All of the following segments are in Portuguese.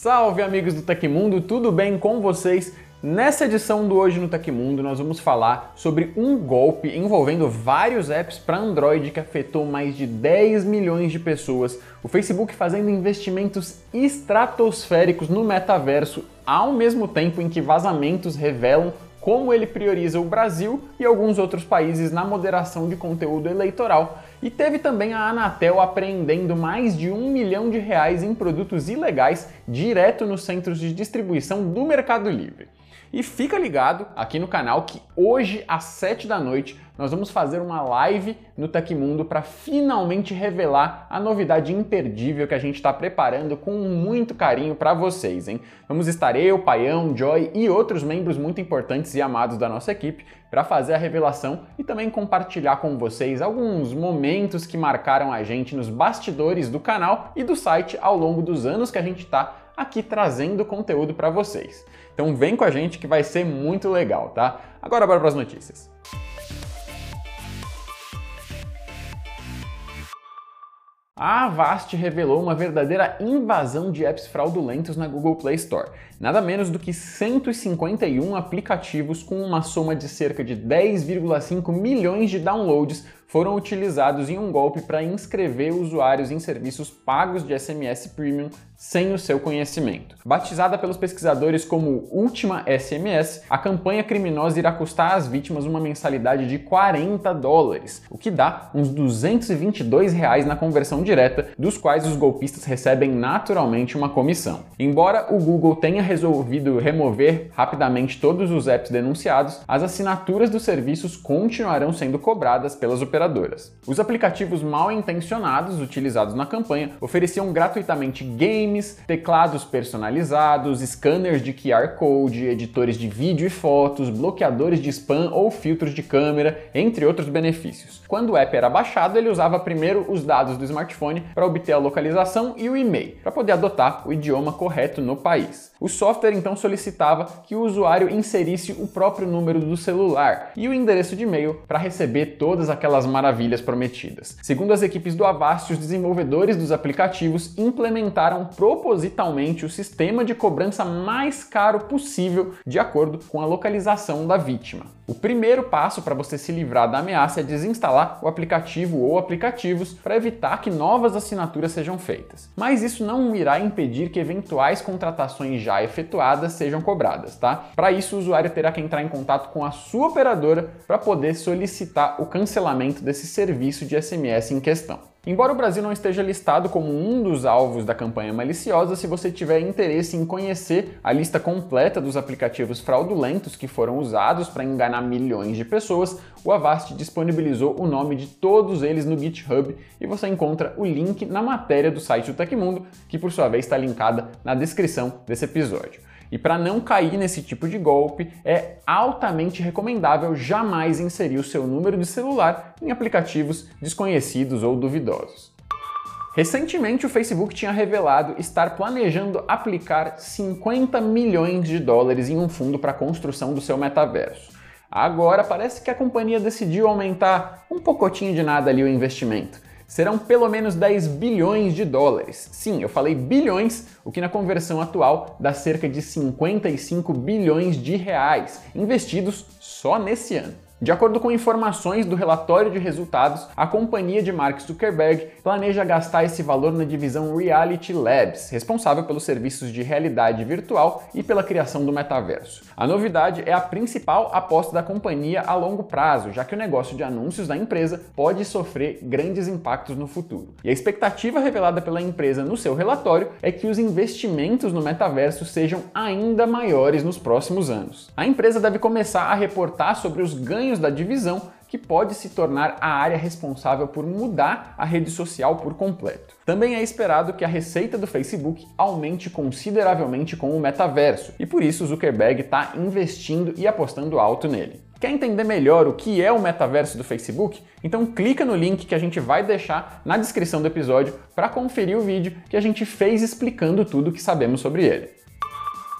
Salve amigos do Tecmundo, tudo bem com vocês? Nessa edição do Hoje no Tecmundo, nós vamos falar sobre um golpe envolvendo vários apps para Android que afetou mais de 10 milhões de pessoas, o Facebook fazendo investimentos estratosféricos no metaverso, ao mesmo tempo em que vazamentos revelam como ele prioriza o Brasil e alguns outros países na moderação de conteúdo eleitoral. E teve também a Anatel apreendendo mais de um milhão de reais em produtos ilegais direto nos centros de distribuição do Mercado Livre. E fica ligado aqui no canal que hoje às 7 da noite nós vamos fazer uma live no Tecmundo para finalmente revelar a novidade imperdível que a gente está preparando com muito carinho para vocês, hein? Vamos estar eu, Paião, Joy e outros membros muito importantes e amados da nossa equipe para fazer a revelação e também compartilhar com vocês alguns momentos que marcaram a gente nos bastidores do canal e do site ao longo dos anos que a gente está aqui trazendo conteúdo para vocês. Então vem com a gente que vai ser muito legal, tá? Agora bora para as notícias. A Avast revelou uma verdadeira invasão de apps fraudulentos na Google Play Store. Nada menos do que 151 aplicativos com uma soma de cerca de 10,5 milhões de downloads foram utilizados em um golpe para inscrever usuários em serviços pagos de SMS Premium sem o seu conhecimento. Batizada pelos pesquisadores como Última SMS, a campanha criminosa irá custar às vítimas uma mensalidade de 40 dólares, o que dá uns 222 reais na conversão direta, dos quais os golpistas recebem naturalmente uma comissão. Embora o Google tenha resolvido remover rapidamente todos os apps denunciados, as assinaturas dos serviços continuarão sendo cobradas pelas operadoras. Os aplicativos mal intencionados utilizados na campanha ofereciam gratuitamente games teclados personalizados, scanners de QR Code, editores de vídeo e fotos, bloqueadores de spam ou filtros de câmera, entre outros benefícios. Quando o app era baixado, ele usava primeiro os dados do smartphone para obter a localização e o e-mail, para poder adotar o idioma correto no país. O software então solicitava que o usuário inserisse o próprio número do celular e o endereço de e-mail para receber todas aquelas maravilhas prometidas. Segundo as equipes do Avast, os desenvolvedores dos aplicativos implementaram propositalmente o sistema de cobrança mais caro possível de acordo com a localização da vítima. O primeiro passo para você se livrar da ameaça é desinstalar o aplicativo ou aplicativos para evitar que novas assinaturas sejam feitas. Mas isso não irá impedir que eventuais contratações já efetuadas sejam cobradas, tá? Para isso, o usuário terá que entrar em contato com a sua operadora para poder solicitar o cancelamento desse serviço de SMS em questão. Embora o Brasil não esteja listado como um dos alvos da campanha maliciosa, se você tiver interesse em conhecer a lista completa dos aplicativos fraudulentos que foram usados para enganar milhões de pessoas, o Avast disponibilizou o nome de todos eles no GitHub e você encontra o link na matéria do site do Tecmundo, que por sua vez está linkada na descrição desse episódio. E para não cair nesse tipo de golpe, é altamente recomendável jamais inserir o seu número de celular em aplicativos desconhecidos ou duvidosos. Recentemente, o Facebook tinha revelado estar planejando aplicar 50 milhões de dólares em um fundo para a construção do seu metaverso. Agora parece que a companhia decidiu aumentar um pocotinho de nada ali o investimento serão pelo menos 10 bilhões de dólares. Sim, eu falei bilhões, o que na conversão atual dá cerca de 55 bilhões de reais investidos só nesse ano. De acordo com informações do relatório de resultados, a companhia de Mark Zuckerberg planeja gastar esse valor na divisão Reality Labs, responsável pelos serviços de realidade virtual e pela criação do metaverso. A novidade é a principal aposta da companhia a longo prazo, já que o negócio de anúncios da empresa pode sofrer grandes impactos no futuro. E a expectativa revelada pela empresa no seu relatório é que os investimentos no metaverso sejam ainda maiores nos próximos anos. A empresa deve começar a reportar sobre os ganhos da divisão, que pode se tornar a área responsável por mudar a rede social por completo. Também é esperado que a receita do Facebook aumente consideravelmente com o metaverso, e por isso Zuckerberg está investindo e apostando alto nele. Quer entender melhor o que é o metaverso do Facebook? Então clica no link que a gente vai deixar na descrição do episódio para conferir o vídeo que a gente fez explicando tudo o que sabemos sobre ele.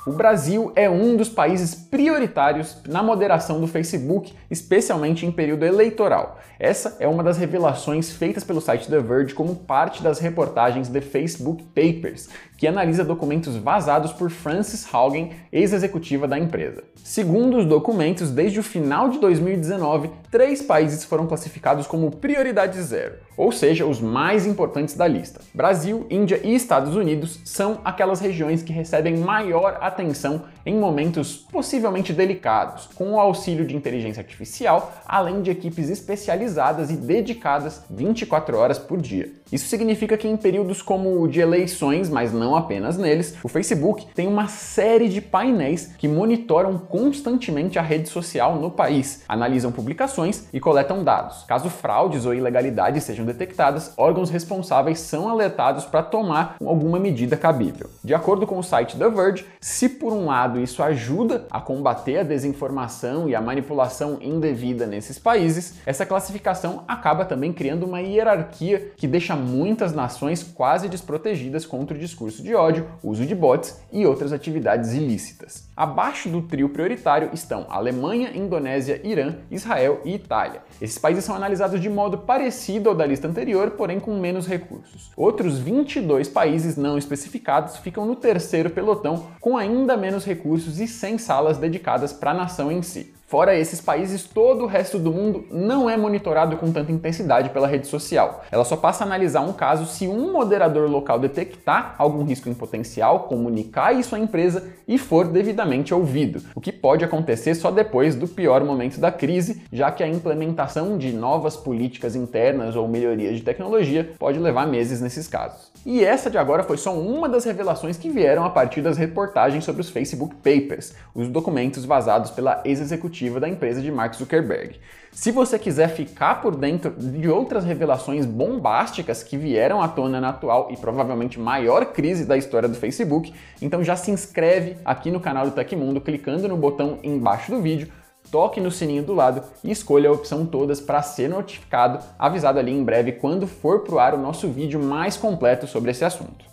O Brasil é um dos países prioritários na moderação do Facebook, especialmente em período eleitoral. Essa é uma das revelações feitas pelo site The Verge como parte das reportagens The Facebook Papers, que analisa documentos vazados por Frances Haugen, ex-executiva da empresa. Segundo os documentos, desde o final de 2019, três países foram classificados como prioridade zero, ou seja, os mais importantes da lista. Brasil, Índia e Estados Unidos são aquelas regiões que recebem maior atenção em momentos possivelmente delicados, com o auxílio de inteligência artificial, além de equipes especializadas e dedicadas 24 horas por dia. Isso significa que em períodos como o de eleições, mas não apenas neles, o Facebook tem uma série de painéis que monitoram constantemente a rede social no país, analisam publicações e coletam dados. Caso fraudes ou ilegalidades sejam detectadas, órgãos responsáveis são alertados para tomar alguma medida cabível. De acordo com o site The Verge, se por um lado isso ajuda a combater a desinformação e a manipulação indevida nesses países, essa classificação acaba também criando uma hierarquia que deixa muitas nações quase desprotegidas contra o discurso de ódio, uso de bots e outras atividades ilícitas. Abaixo do trio prioritário estão Alemanha, Indonésia, Irã, Israel e Itália. Esses países são analisados de modo parecido ao da lista anterior, porém com menos recursos. Outros 22 países não especificados ficam no terceiro pelotão, com ainda menos recursos e sem salas dedicadas para a nação em si. Fora esses países, todo o resto do mundo não é monitorado com tanta intensidade pela rede social. Ela só passa a analisar um caso se um moderador local detectar algum risco em potencial, comunicar isso à empresa e for devidamente ouvido, o que pode acontecer só depois do pior momento da crise, já que a implementação de novas políticas internas ou melhorias de tecnologia pode levar meses nesses casos. E essa de agora foi só uma das revelações que vieram a partir das reportagens sobre os Facebook Papers, os documentos vazados pela ex-executiva executiva da empresa de Mark Zuckerberg. Se você quiser ficar por dentro de outras revelações bombásticas que vieram à tona na atual e provavelmente maior crise da história do Facebook, então já se inscreve aqui no canal do Tecmundo clicando no botão embaixo do vídeo toque no sininho do lado e escolha a opção todas para ser notificado, avisado ali em breve quando for pro ar o nosso vídeo mais completo sobre esse assunto.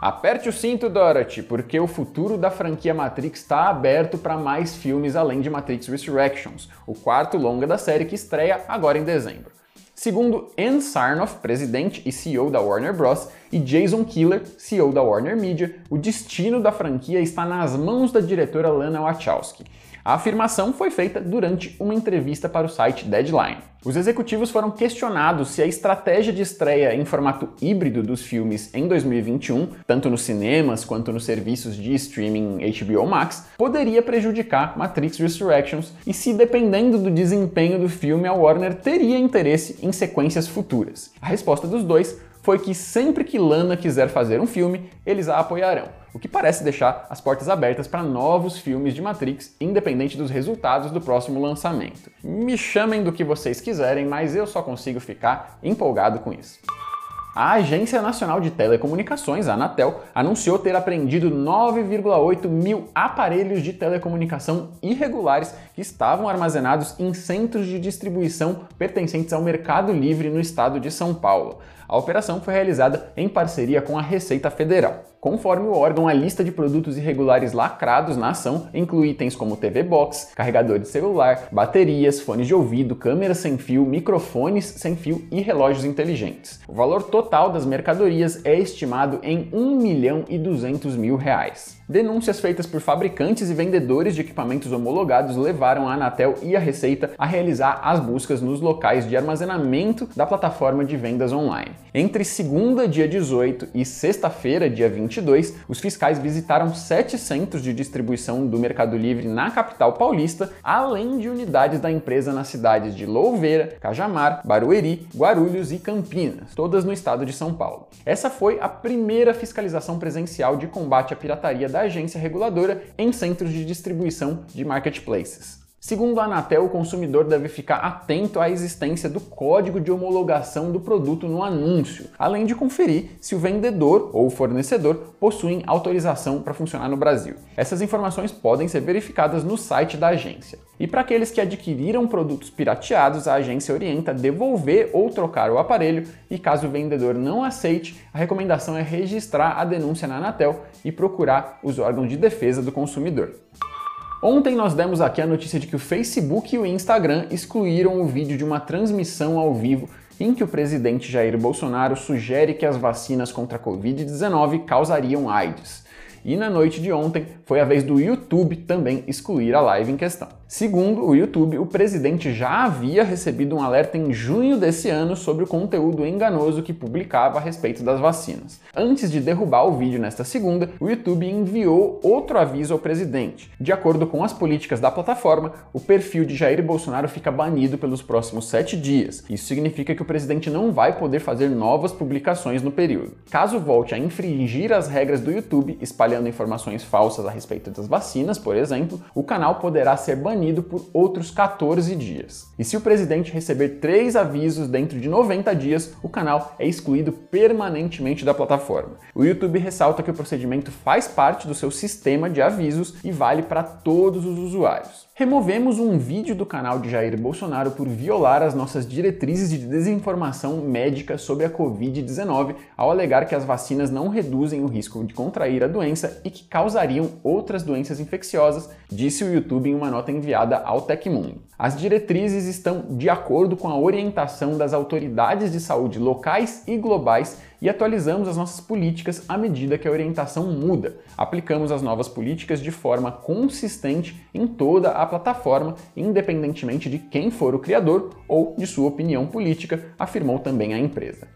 Aperte o cinto, Dorothy, porque o futuro da franquia Matrix está aberto para mais filmes além de Matrix Resurrections, o quarto longa da série que estreia agora em dezembro. Segundo Ann Sarnoff, presidente e CEO da Warner Bros., e Jason Killer, CEO da Warner Media, o destino da franquia está nas mãos da diretora Lana Wachowski. A afirmação foi feita durante uma entrevista para o site Deadline. Os executivos foram questionados se a estratégia de estreia em formato híbrido dos filmes em 2021, tanto nos cinemas quanto nos serviços de streaming HBO Max, poderia prejudicar Matrix Resurrections e se, dependendo do desempenho do filme, a Warner teria interesse em sequências futuras. A resposta dos dois foi que sempre que Lana quiser fazer um filme, eles a apoiarão, o que parece deixar as portas abertas para novos filmes de Matrix, independente dos resultados do próximo lançamento. Me chamem do que vocês quiserem, mas eu só consigo ficar empolgado com isso. A Agência Nacional de Telecomunicações, a Anatel, anunciou ter apreendido 9,8 mil aparelhos de telecomunicação irregulares que estavam armazenados em centros de distribuição pertencentes ao Mercado Livre no estado de São Paulo. A operação foi realizada em parceria com a Receita Federal. Conforme o órgão, a lista de produtos irregulares lacrados na ação inclui itens como TV Box, carregador de celular, baterias, fones de ouvido, câmeras sem fio, microfones sem fio e relógios inteligentes. O valor total das mercadorias é estimado em 1 milhão e 200 mil reais. Denúncias feitas por fabricantes e vendedores de equipamentos homologados levaram a Anatel e a Receita a realizar as buscas nos locais de armazenamento da plataforma de vendas online. Entre segunda, dia 18 e sexta-feira, dia 22, os fiscais visitaram sete centros de distribuição do Mercado Livre na capital paulista, além de unidades da empresa nas cidades de Louveira, Cajamar, Barueri, Guarulhos e Campinas, todas no estado de São Paulo. Essa foi a primeira fiscalização presencial de combate à pirataria da agência reguladora em centros de distribuição de marketplaces. Segundo a Anatel, o consumidor deve ficar atento à existência do código de homologação do produto no anúncio, além de conferir se o vendedor ou fornecedor possuem autorização para funcionar no Brasil. Essas informações podem ser verificadas no site da agência. E para aqueles que adquiriram produtos pirateados, a agência orienta devolver ou trocar o aparelho e caso o vendedor não aceite, a recomendação é registrar a denúncia na Anatel e procurar os órgãos de defesa do consumidor. Ontem nós demos aqui a notícia de que o Facebook e o Instagram excluíram o vídeo de uma transmissão ao vivo em que o presidente Jair Bolsonaro sugere que as vacinas contra a Covid-19 causariam AIDS. E na noite de ontem foi a vez do YouTube também excluir a live em questão. Segundo o YouTube, o presidente já havia recebido um alerta em junho desse ano sobre o conteúdo enganoso que publicava a respeito das vacinas. Antes de derrubar o vídeo nesta segunda, o YouTube enviou outro aviso ao presidente. De acordo com as políticas da plataforma, o perfil de Jair Bolsonaro fica banido pelos próximos sete dias. Isso significa que o presidente não vai poder fazer novas publicações no período. Caso volte a infringir as regras do YouTube, espalhando informações falsas a respeito das vacinas, por exemplo, o canal poderá ser banido por outros 14 dias. E se o presidente receber três avisos dentro de 90 dias, o canal é excluído permanentemente da plataforma. O YouTube ressalta que o procedimento faz parte do seu sistema de avisos e vale para todos os usuários. Removemos um vídeo do canal de Jair Bolsonaro por violar as nossas diretrizes de desinformação médica sobre a Covid-19 ao alegar que as vacinas não reduzem o risco de contrair a doença e que causariam outras doenças infecciosas, disse o YouTube em uma nota enviada ao Tecmundo. As diretrizes estão de acordo com a orientação das autoridades de saúde locais e globais e atualizamos as nossas políticas à medida que a orientação muda. Aplicamos as novas políticas de forma consistente em toda a plataforma, independentemente de quem for o criador ou de sua opinião política, afirmou também a empresa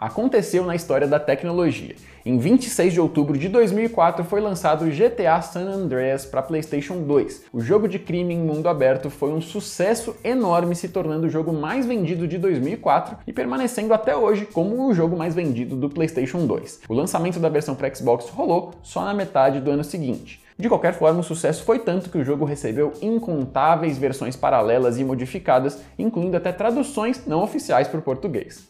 aconteceu na história da tecnologia. Em 26 de outubro de 2004 foi lançado o GTA San Andreas para PlayStation 2. O jogo de crime em mundo aberto foi um sucesso enorme, se tornando o jogo mais vendido de 2004 e permanecendo até hoje como o jogo mais vendido do PlayStation 2. O lançamento da versão para Xbox rolou só na metade do ano seguinte. De qualquer forma, o sucesso foi tanto que o jogo recebeu incontáveis versões paralelas e modificadas, incluindo até traduções não oficiais para o português.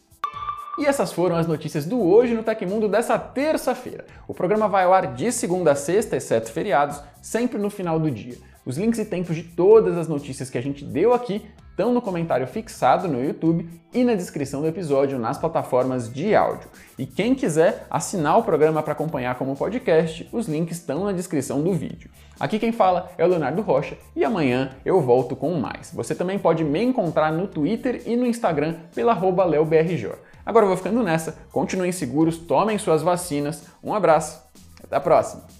E essas foram as notícias do Hoje no Tecmundo dessa terça-feira. O programa vai ao ar de segunda a sexta, exceto feriados, sempre no final do dia. Os links e tempos de todas as notícias que a gente deu aqui estão no comentário fixado no YouTube e na descrição do episódio nas plataformas de áudio. E quem quiser assinar o programa para acompanhar como podcast, os links estão na descrição do vídeo. Aqui quem fala é o Leonardo Rocha e amanhã eu volto com mais. Você também pode me encontrar no Twitter e no Instagram pela leobrj. Agora eu vou ficando nessa. Continuem seguros, tomem suas vacinas. Um abraço. Até a próxima.